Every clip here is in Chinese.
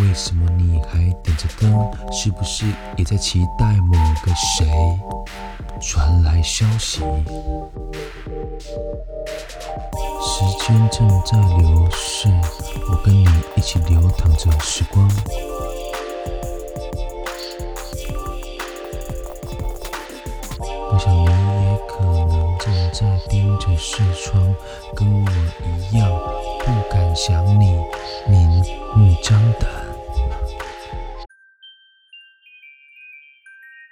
为什么你还点着灯？是不是也在期待某个谁传来消息？时间正在流逝，我跟你一起流淌着时光。我想你也可能正在盯着视窗，跟我一样不敢想你，明目张胆。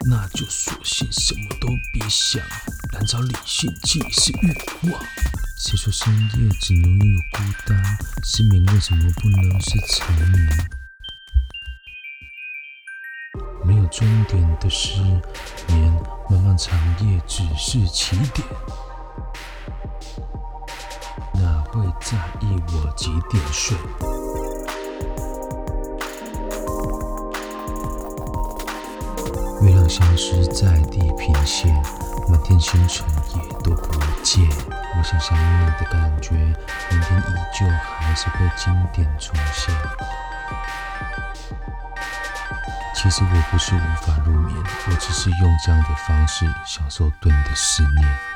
那就索性什么都别想，难找理性即是欲望。谁说深夜只能拥有孤单？失眠为什么不能是缠绵？没有终点的失眠，漫漫长夜只是起点。哪会在意我几点睡？月亮消失在地平线，满天星辰也都不见。我想想你的感觉，明天依旧还是会经典重现。其实我不是无法入眠，我只是用这样的方式享受对你的思念。